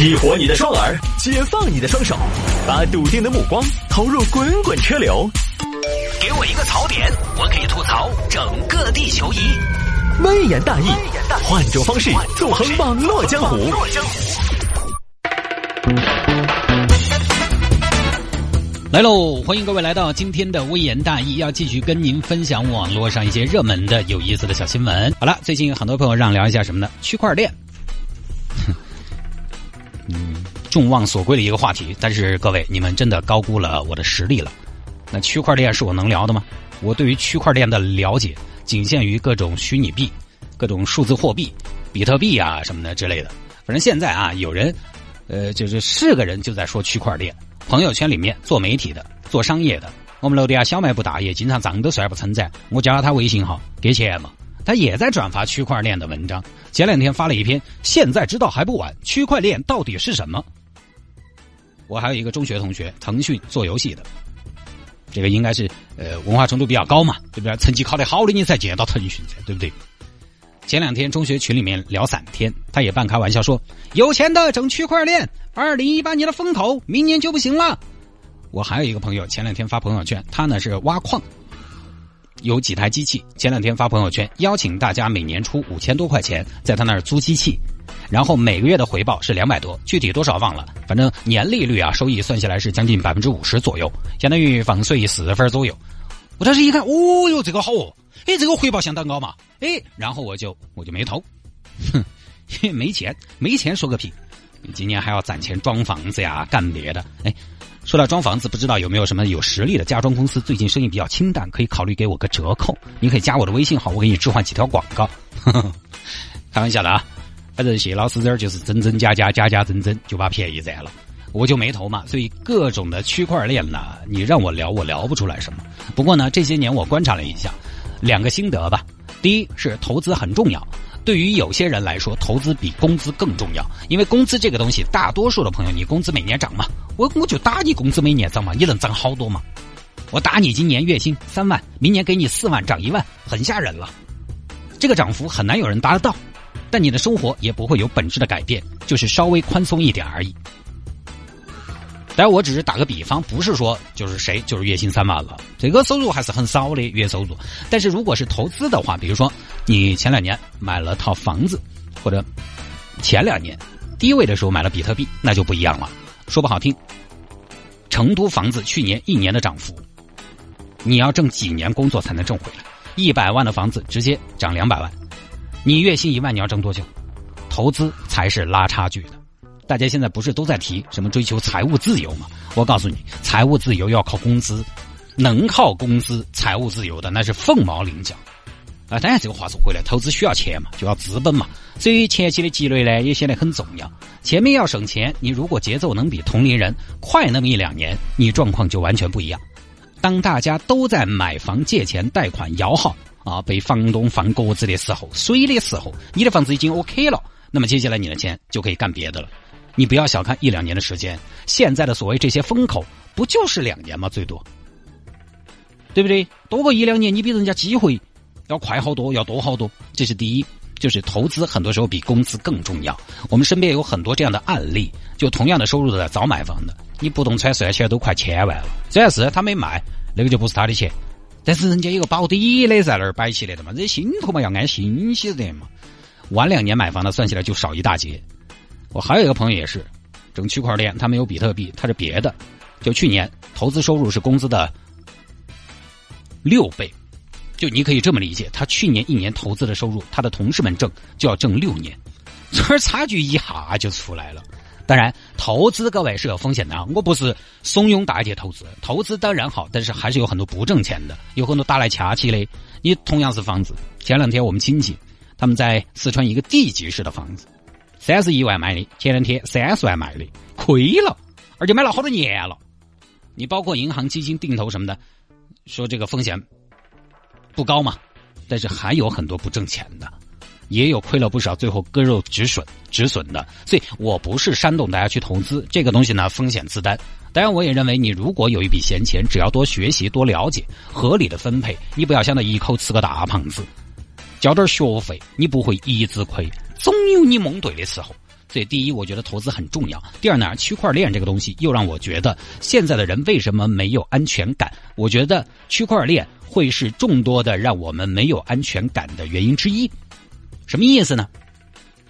激活你的双耳，解放你的双手，把笃定的目光投入滚滚车流。给我一个槽点，我可以吐槽整个地球仪。微言大义，换种方式纵横网络江湖。来喽！欢迎各位来到今天的微言大义，要继续跟您分享网络上一些热门的、有意思的小新闻。好了，最近很多朋友让聊一下什么呢？区块链。嗯，众望所归的一个话题，但是各位，你们真的高估了我的实力了。那区块链是我能聊的吗？我对于区块链的了解仅限于各种虚拟币、各种数字货币、比特币啊什么的之类的。反正现在啊，有人，呃，就是是个人就在说区块链。朋友圈里面做媒体的、做商业的，我们楼底下小卖部大爷经常账都算不称赞，我加了他微信号给钱嘛，他也在转发区块链的文章。前两天发了一篇，现在知道还不晚，区块链到底是什么？我还有一个中学同学，腾讯做游戏的，这个应该是呃文化程度比较高嘛，对不对？成绩考得好的你才见到腾讯噻，对不对？前两天中学群里面聊散天，他也半开玩笑说：“有钱的整区块链。”二零一八年的风口，明年就不行了。我还有一个朋友，前两天发朋友圈，他呢是挖矿，有几台机器。前两天发朋友圈，邀请大家每年出五千多块钱，在他那儿租机器，然后每个月的回报是两百多，具体多少忘了，反正年利率啊，收益算下来是将近百分之五十左右，相当于房税四分左右。我当时一看，哦哟，这个好哦，哎，这个回报相当高嘛，哎，然后我就我就没投，哼，没钱，没钱说个屁。今年还要攒钱装房子呀，干别的。哎，说到装房子，不知道有没有什么有实力的家装公司？最近生意比较清淡，可以考虑给我个折扣。你可以加我的微信号，我给你置换几条广告。开玩笑的啊，反正谢老师这儿就是增增加加，加加增增，就把便宜占了。我就没投嘛，所以各种的区块链呢，你让我聊，我聊不出来什么。不过呢，这些年我观察了一下，两个心得吧。第一是投资很重要。对于有些人来说，投资比工资更重要，因为工资这个东西，大多数的朋友，你工资每年涨嘛，我我就打你工资每年涨嘛，你能涨好多嘛？我打你今年月薪三万，明年给你四万，涨一万，很吓人了。这个涨幅很难有人达得到，但你的生活也不会有本质的改变，就是稍微宽松一点而已。但我只是打个比方，不是说就是谁就是月薪三万了，这个收入还是很少的月收入。但是如果是投资的话，比如说你前两年买了套房子，或者前两年低位的时候买了比特币，那就不一样了。说不好听，成都房子去年一年的涨幅，你要挣几年工作才能挣回来？一百万的房子直接涨两百万，你月薪一万，你要挣多久？投资才是拉差距的。大家现在不是都在提什么追求财务自由吗？我告诉你，财务自由要靠工资，能靠工资财务自由的那是凤毛麟角。啊，当然这个话说回来，投资需要钱嘛，就要资本嘛，所以前期的积累呢也显得很重要。前面要省钱，你如果节奏能比同龄人快那么一两年，你状况就完全不一样。当大家都在买房、借钱、贷款、摇号啊，被房东放鸽子的时候、水的时候，你的房子已经 OK 了，那么接下来你的钱就可以干别的了。你不要小看一两年的时间，现在的所谓这些风口，不就是两年吗？最多，对不对？多过一两年，你比人家机会要快好多，要多好多。这是第一，就是投资很多时候比工资更重要。我们身边有很多这样的案例，就同样的收入的早买房的，你不动产算起来都快千万了。虽然是他没卖，那个就不是他的钱，但是人家有个保底的在那儿摆起来的嘛，人心头嘛要安心些的嘛。晚两年买房的，算起来就少一大截。我还有一个朋友也是，整区块链，他没有比特币，他是别的。就去年投资收入是工资的六倍，就你可以这么理解，他去年一年投资的收入，他的同事们挣就要挣六年，这差距一下就出来了。当然，投资各位是有风险的啊，我不是怂恿大家投资，投资当然好，但是还是有很多不挣钱的，有很多打来掐起的。你同样是房子，前两天我们亲戚他们在四川一个地级市的房子。三十一万买的，前两天三十万卖的，亏了，而且买了好多年了。你包括银行、基金、定投什么的，说这个风险不高嘛？但是还有很多不挣钱的，也有亏了不少，最后割肉止损止损的。所以我不是煽动大家去投资这个东西呢，风险自担。当然，我也认为你如果有一笔闲钱，只要多学习、多了解，合理的分配，你不要想到一口吃个大胖子，交点学费，你不会一直亏。总有你蒙对的时候，所以第一，我觉得投资很重要；第二呢，区块链这个东西又让我觉得现在的人为什么没有安全感？我觉得区块链会是众多的让我们没有安全感的原因之一。什么意思呢？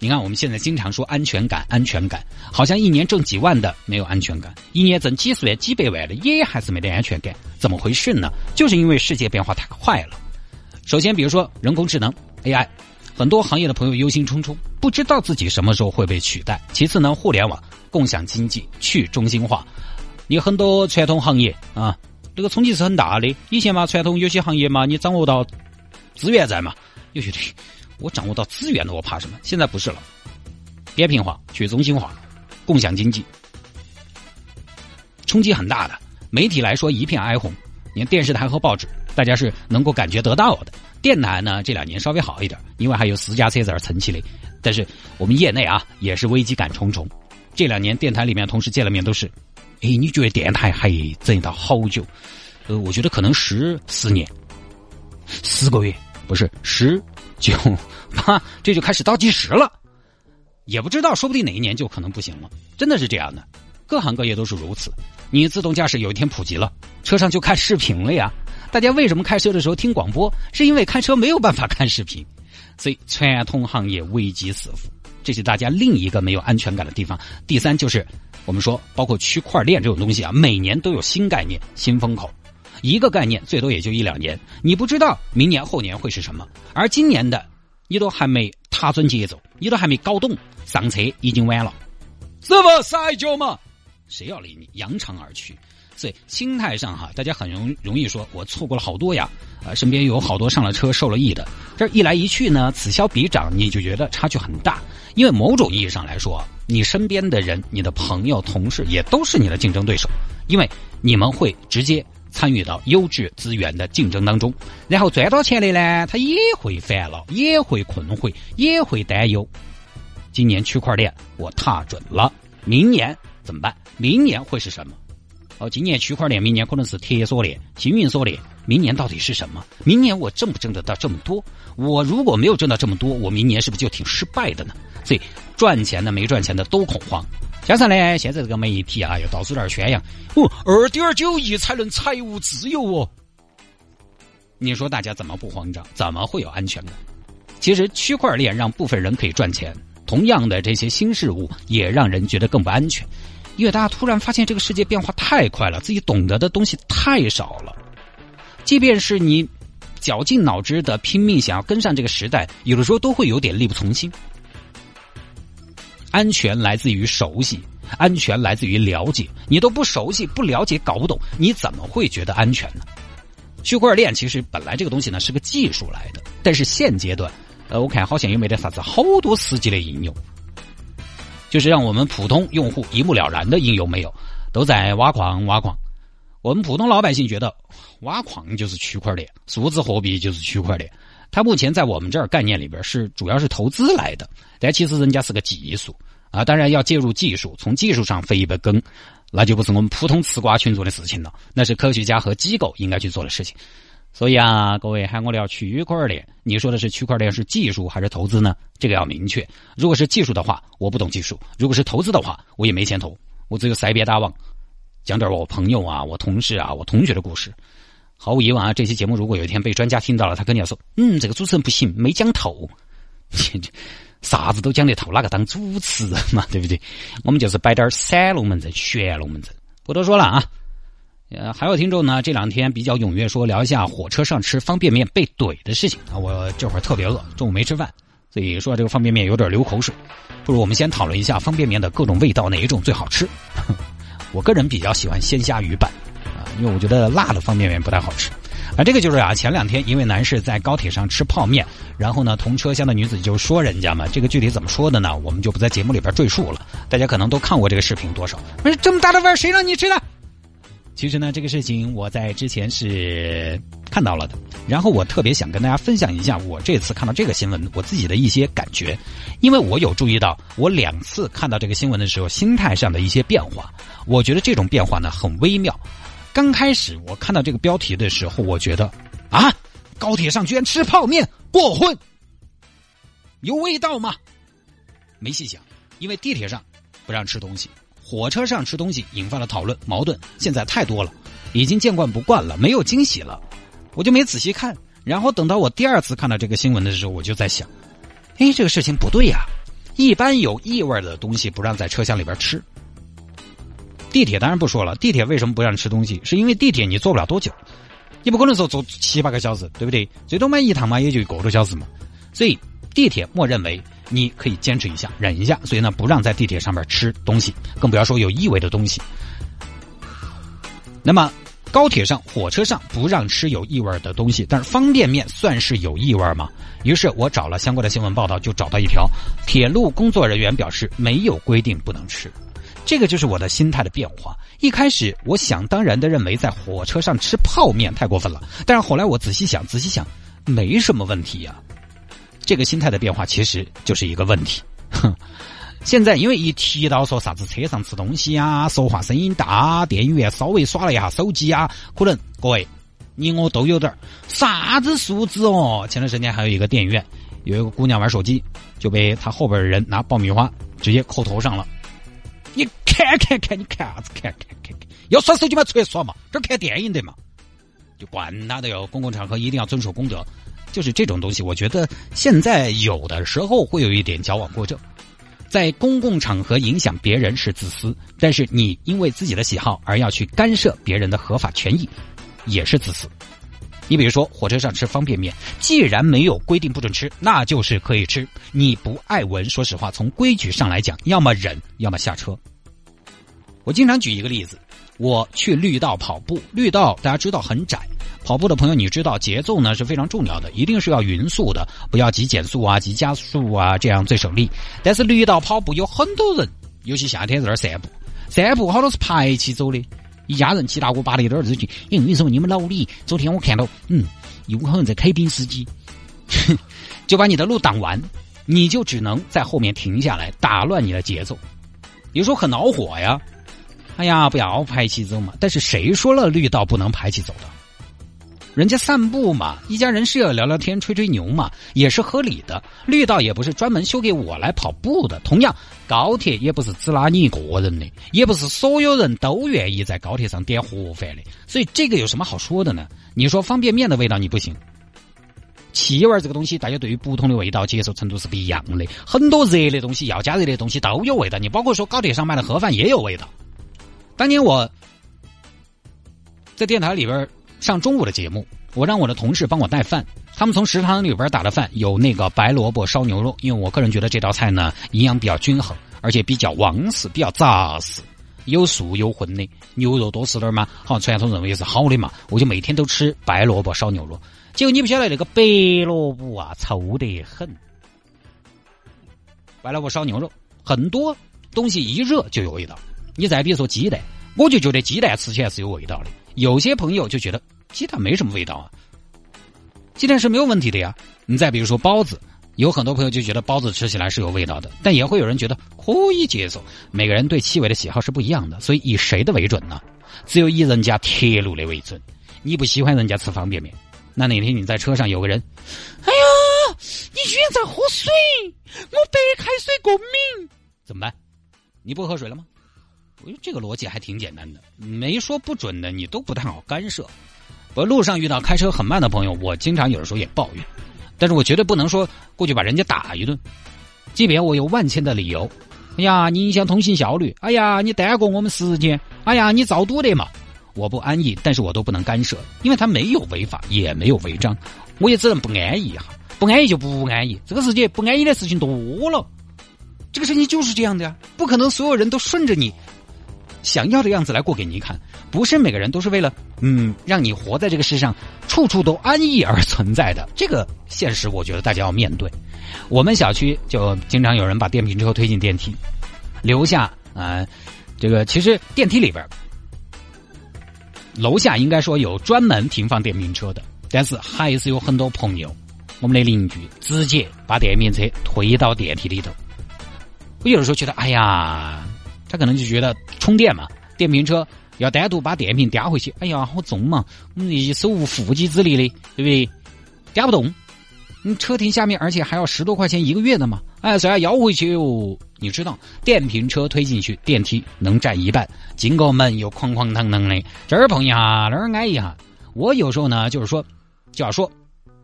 你看我们现在经常说安全感，安全感，好像一年挣几万的没有安全感，一年挣几十万、几百万的也还是没得安全感，怎么回事呢？就是因为世界变化太快了。首先，比如说人工智能 AI，很多行业的朋友忧心忡忡，不知道自己什么时候会被取代。其次呢，互联网、共享经济、去中心化，你很多传统行业啊，这个冲击是很大的。以前嘛，传统有些行业嘛，你掌握到资源在嘛，有些对，我掌握到资源了，我怕什么？现在不是了，扁平化、去中心化、共享经济，冲击很大的。媒体来说一片哀鸿，你看电视台和报纸。大家是能够感觉得到的。电台呢，这两年稍微好一点，因为还有私家车在这撑起来。但是我们业内啊，也是危机感重重。这两年电台里面同事见了面都是，哎，你觉得电台还挣到好久？呃，我觉得可能十四年，四个月不是十九，哈，这就开始倒计时了。也不知道，说不定哪一年就可能不行了。真的是这样的，各行各业都是如此。你自动驾驶有一天普及了，车上就看视频了呀。大家为什么开车的时候听广播？是因为开车没有办法看视频，所以传统行业危机四伏，这是大家另一个没有安全感的地方。第三就是我们说，包括区块链这种东西啊，每年都有新概念、新风口，一个概念最多也就一两年，你不知道明年后年会是什么。而今年的你都还没踏准节奏，你都还没搞懂，上车已经晚了，是不？撒一脚嘛，谁要理你？扬长而去。所以心态上哈，大家很容容易说，我错过了好多呀，啊，身边有好多上了车受了益的，这一来一去呢，此消彼长，你就觉得差距很大。因为某种意义上来说，你身边的人、你的朋友、同事也都是你的竞争对手，因为你们会直接参与到优质资源的竞争当中，然后赚到钱的呢，他也会烦恼，也会困惑，也会担忧。今年区块链我踏准了，明年怎么办？明年会是什么？哦，今年区块链，明年可能是铁锁链、星云锁链，明年到底是什么？明年我挣不挣得到这么多？我如果没有挣到这么多，我明年是不是就挺失败的呢？所以赚钱的、没赚钱的都恐慌。加上呢，现在这个媒体啊，又到处在那宣扬，哦，二点九亿才能财务自由哦。你说大家怎么不慌张？怎么会有安全感？其实区块链让部分人可以赚钱，同样的这些新事物也让人觉得更不安全。因为大家突然发现这个世界变化太快了，自己懂得的东西太少了。即便是你绞尽脑汁的拼命想要跟上这个时代，有的时候都会有点力不从心。安全来自于熟悉，安全来自于了解。你都不熟悉、不了解、搞不懂，你怎么会觉得安全呢？区块链其实本来这个东西呢是个技术来的，但是现阶段，呃，我看好像又没得啥子好多实际的应用。就是让我们普通用户一目了然的应用没有，都在挖矿挖矿。我们普通老百姓觉得挖矿就是区块链，数字货币就是区块链。它目前在我们这儿概念里边是主要是投资来的，但其实人家是个技术啊。当然要介入技术，从技术上飞一杯羹，那就不是我们普通吃瓜群众的事情了，那是科学家和机构应该去做的事情。所以啊，各位喊我聊区块链，你说的是区块链是技术还是投资呢？这个要明确。如果是技术的话，我不懂技术；如果是投资的话，我也没钱投。我只有塞别大王，讲点我朋友啊、我同事啊、我同学的故事。毫无疑问啊，这期节目如果有一天被专家听到了，他肯定要说：“嗯，这个主持人不行，没讲透。啥子都讲得透，哪个当主持人嘛？对不对？我们就是摆点散龙门阵、玄龙门阵。不多说了啊。”呃，还有听众呢，这两天比较踊跃说聊一下火车上吃方便面被怼的事情啊。我这会儿特别饿，中午没吃饭，所以说这个方便面有点流口水。不如我们先讨论一下方便面的各种味道哪一种最好吃？我个人比较喜欢鲜虾鱼版啊，因为我觉得辣的方便面不太好吃。啊，这个就是啊，前两天一位男士在高铁上吃泡面，然后呢，同车厢的女子就说人家嘛，这个具体怎么说的呢？我们就不在节目里边赘述了。大家可能都看过这个视频，多少？不是这么大的碗，谁让你吃的？其实呢，这个事情我在之前是看到了的，然后我特别想跟大家分享一下我这次看到这个新闻我自己的一些感觉，因为我有注意到我两次看到这个新闻的时候心态上的一些变化，我觉得这种变化呢很微妙。刚开始我看到这个标题的时候，我觉得啊，高铁上居然吃泡面过荤，有味道吗？没细想，因为地铁上不让吃东西，火车上吃东西引发了讨论矛盾，现在太多了，已经见惯不惯了，没有惊喜了，我就没仔细看。然后等到我第二次看到这个新闻的时候，我就在想，哎，这个事情不对呀！一般有异味的东西不让在车厢里边吃。地铁当然不说了，地铁为什么不让吃东西？是因为地铁你坐不了多久，你不可能说坐七八个小时，对不对？最多买一趟嘛，也就一个多小时嘛。所以地铁默认为你可以坚持一下，忍一下，所以呢不让在地铁上面吃东西，更不要说有异味的东西。那么。高铁上、火车上不让吃有异味的东西，但是方便面算是有异味吗？于是我找了相关的新闻报道，就找到一条：铁路工作人员表示没有规定不能吃。这个就是我的心态的变化。一开始我想当然的认为在火车上吃泡面太过分了，但是后来我仔细想，仔细想，没什么问题呀。这个心态的变化其实就是一个问题。哼。现在因为一提到说啥子车上吃东西啊，说话声音大，电影院稍微耍了一下手机啊，可能各位你我都有点啥子素质哦。前段时间还有一个电影院，有一个姑娘玩手机，就被她后边的人拿爆米花直接扣头上了。你看看看，你看啥子？看看看看，要耍手机嘛，出来耍嘛，这看电影的嘛，就管他的哟。公共场合一定要遵守公德，就是这种东西，我觉得现在有的时候会有一点矫枉过正。在公共场合影响别人是自私，但是你因为自己的喜好而要去干涉别人的合法权益，也是自私。你比如说火车上吃方便面，既然没有规定不准吃，那就是可以吃。你不爱闻，说实话，从规矩上来讲，要么忍，要么下车。我经常举一个例子，我去绿道跑步，绿道大家知道很窄。跑步的朋友，你知道节奏呢是非常重要的，一定是要匀速的，不要急减速啊、急加速啊，这样最省力。但是绿道跑步有很多人，尤其夏天在那儿散步，散步好多是排起走的，一家人七大姑八大姨的儿子去。因为什么？你们老李昨天我看到，嗯，有可能在开宾司机，就把你的路挡完，你就只能在后面停下来，打乱你的节奏。有时候很恼火呀，哎呀，不要排起走嘛。但是谁说了绿道不能排起走的？人家散步嘛，一家人是要聊聊天、吹吹牛嘛，也是合理的。绿道也不是专门修给我来跑步的，同样高铁也不是只拉你一个人的，也不是所有人都愿意在高铁上点盒饭的。所以这个有什么好说的呢？你说方便面的味道你不行，气味这个东西，大家对于不同的味道接受程度是不一样的。很多热的东西、要加热的东西都有味道，你包括说高铁上卖的盒饭也有味道。当年我在电台里边。上中午的节目，我让我的同事帮我带饭。他们从食堂里边打的饭有那个白萝卜烧牛肉，因为我个人觉得这道菜呢营养比较均衡，而且比较旺实，比较扎实，有素有荤的。牛肉多吃点嘛，好传统认为是好的嘛，我就每天都吃白萝卜烧牛肉。结果你不晓得那个白萝卜啊，臭得很。白萝卜烧牛肉，很多东西一热就有味道。你再比如说鸡蛋，我就觉得鸡蛋吃起来是有味道的。有些朋友就觉得鸡蛋没什么味道啊，鸡蛋是没有问题的呀。你再比如说包子，有很多朋友就觉得包子吃起来是有味道的，但也会有人觉得可以接受。每个人对气味的喜好是不一样的，所以以谁的为准呢？只有以人家铁路的为准。你不喜欢人家吃方便面，那哪天你在车上有个人，哎呀，你居然在喝水，我白开水过敏，怎么办？你不喝水了吗？我觉得这个逻辑还挺简单的，没说不准的，你都不太好干涉。我路上遇到开车很慢的朋友，我经常有的时候也抱怨，但是我绝对不能说过去把人家打一顿。即便我有万千的理由，哎呀，你影响通行效率，哎呀，你耽搁我们时间，哎呀，你造堵的嘛，我不安逸，但是我都不能干涉，因为他没有违法，也没有违章，我也只能不安逸哈，不安逸就不安逸，这个世界不安逸的事情多了，这个事情就是这样的呀，不可能所有人都顺着你。想要的样子来过给你看，不是每个人都是为了嗯让你活在这个世上处处都安逸而存在的。这个现实，我觉得大家要面对。我们小区就经常有人把电瓶车推进电梯，留下啊，这个其实电梯里边楼下应该说有专门停放电瓶车的，但是还是有很多朋友，我们的邻居直接把电瓶车推到电梯里头。我有的时候觉得，哎呀。他可能就觉得充电嘛，电瓶车要单独把电瓶叼回去，哎呀，好重嘛！我们手无缚鸡之力的，对不对？叼不动。你，车停下面，而且还要十多块钱一个月的嘛？哎，所以要回去哟。你知道，电瓶车推进去，电梯能占一半，进个门又哐哐当当的，这儿碰一下，那儿挨一下。我有时候呢，就是说就要说，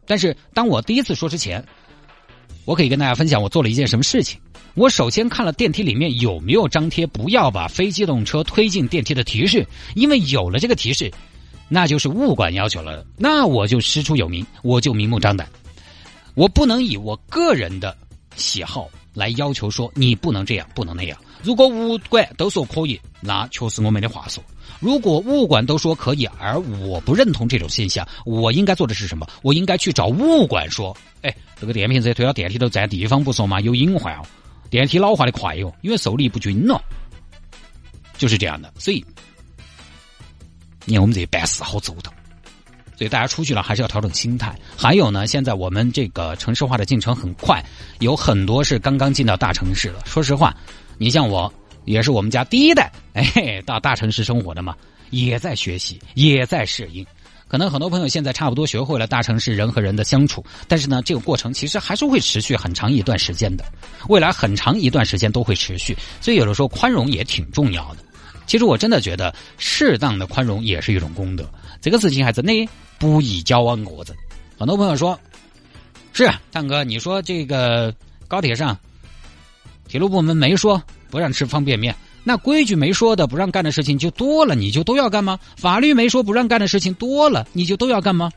但是当我第一次说之前，我可以跟大家分享我做了一件什么事情。我首先看了电梯里面有没有张贴“不要把非机动车推进电梯”的提示，因为有了这个提示，那就是物管要求了，那我就师出有名，我就明目张胆。我不能以我个人的喜好来要求说你不能这样，不能那样。如果物管都说可以，那确实我没得话说。如果物管都说可以，而我不认同这种现象，我应该做的是什么？我应该去找物管说：“哎，这个电瓶车推到电梯都占地方不说嘛，有隐患哦，电梯老化的快哟，因为受力不均了。”就是这样的，所以你看我们这办事好周到。所以大家出去了还是要调整心态。还有呢，现在我们这个城市化的进程很快，有很多是刚刚进到大城市了。说实话，你像我也是我们家第一代，哎，到大城市生活的嘛，也在学习，也在适应。可能很多朋友现在差不多学会了大城市人和人的相处，但是呢，这个过程其实还是会持续很长一段时间的，未来很长一段时间都会持续。所以有的时候宽容也挺重要的。其实我真的觉得，适当的宽容也是一种功德。这个事情还真的。不宜交往过子。很多朋友说：“是蛋哥，你说这个高铁上，铁路部门没说不让吃方便面，那规矩没说的不让干的事情就多了，你就都要干吗？法律没说不让干的事情多了，你就都要干吗？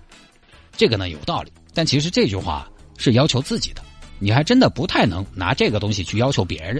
这个呢有道理，但其实这句话是要求自己的，你还真的不太能拿这个东西去要求别人。”